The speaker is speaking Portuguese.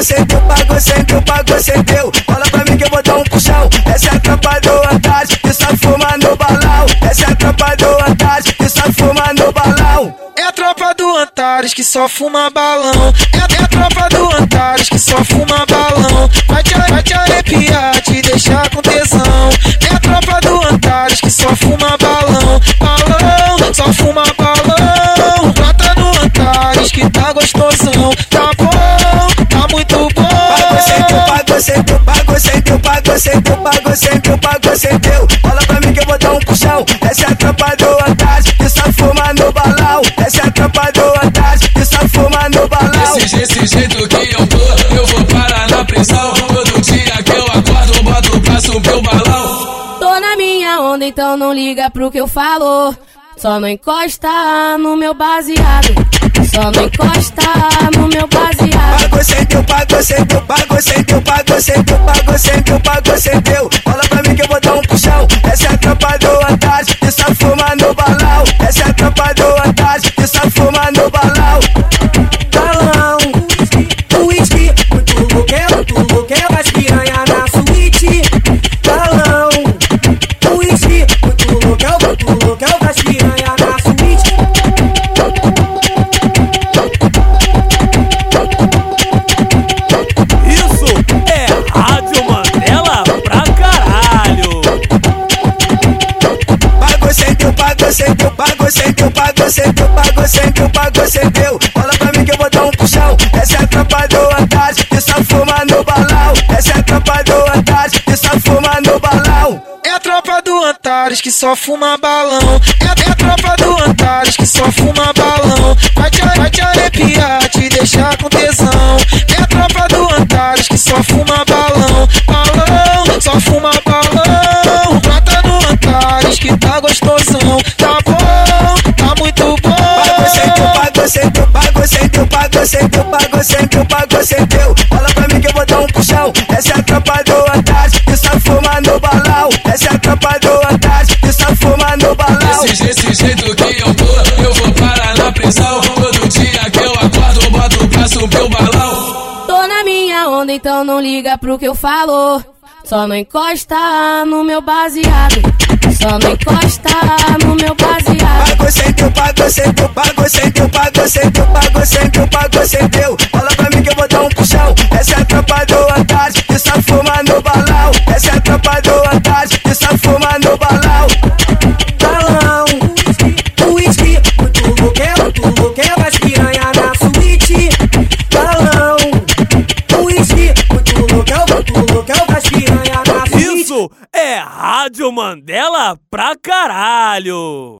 Pagou sem teu, pagou sem teu, pagou sem teu. Fala pra mim que eu vou dar um puxão. Essa é a tropa do Antares que só fuma no balão. Essa é a tropa do Antares Antares que só fuma balão. É, é a tropa do Antares que só fuma balão. Vai te, vai te arrepiar, te deixar com tesão. É a tropa do Antares que só fuma balão. Balão, só fuma balão. Bota no Antares que tá gostosão. Tá bom, tá muito bom. Pagou sem teu, pagou sem teu, pagou sem teu, pagou sem teu, pagou sem teu. Fala pra mim que eu vou dar um puxão. Essa é a tropa do Antares que só fuma no balão. Essa é a tropa do Desse, jeito que eu tô, eu vou parar na prisão. Todo dia que eu acordo, boto pra subir o balão. Tô na minha onda, então não liga pro que eu falo. Só não encosta no meu baseado. Só não encosta no meu baseado. Pagou sem teu, pagou sem teu, pagou sem teu, pagou sem teu, pagou sem teu, pagou sem teu. Fala pra mim que eu vou dar um puxão. Essa é a tropa do Antares que só fuma no balão. Essa é a tropa do Antares que só Pagou sem teu, pagou sem teu, pagou sem teu, pagou sem teu, pagou teu. Fala pra mim que eu vou dar um puxão. Essa é a tropa do Antares que só fuma no balão. Essa é a tropa do Antares que só fuma no balão. É a tropa do Antares que só fuma balão. É, é a tropa do Antares que só fuma balão. Vai te, vai te arrepiar, te deixar com tesão. É a tropa do Antares que só fuma teu, pagou sem teu, pagou sem teu, pagou sem teu. Fala pra mim que eu vou dar um puxão. Essa é a tropa do Antares que só fuma no balão. Essa é a tropa do Antares que só fuma no balão. Desse, desse jeito que eu tô, eu vou parar na prisão. Todo dia que eu acordo, boto pra subir o balão. Tô na minha onda, então não liga pro que eu falo. Só não encosta no meu baseado. Só não encosta no meu baseado. Pagou sem teu, pagou sem teu, pagou sem teu, pagou sem teu, pagou teu. Fala pra mim que eu vou dar um puxão. Essa é a tropa do Antares que só fuma no balão. Essa é a tropa do Antares que só fuma no balão. Balão. Whisky, muito louquel, muito louquel, as piranha na suíte. Balão. Whisky, muito louquel, muito louquel, as piranha na suíte. Isso é Rádio Mandela pra caralho.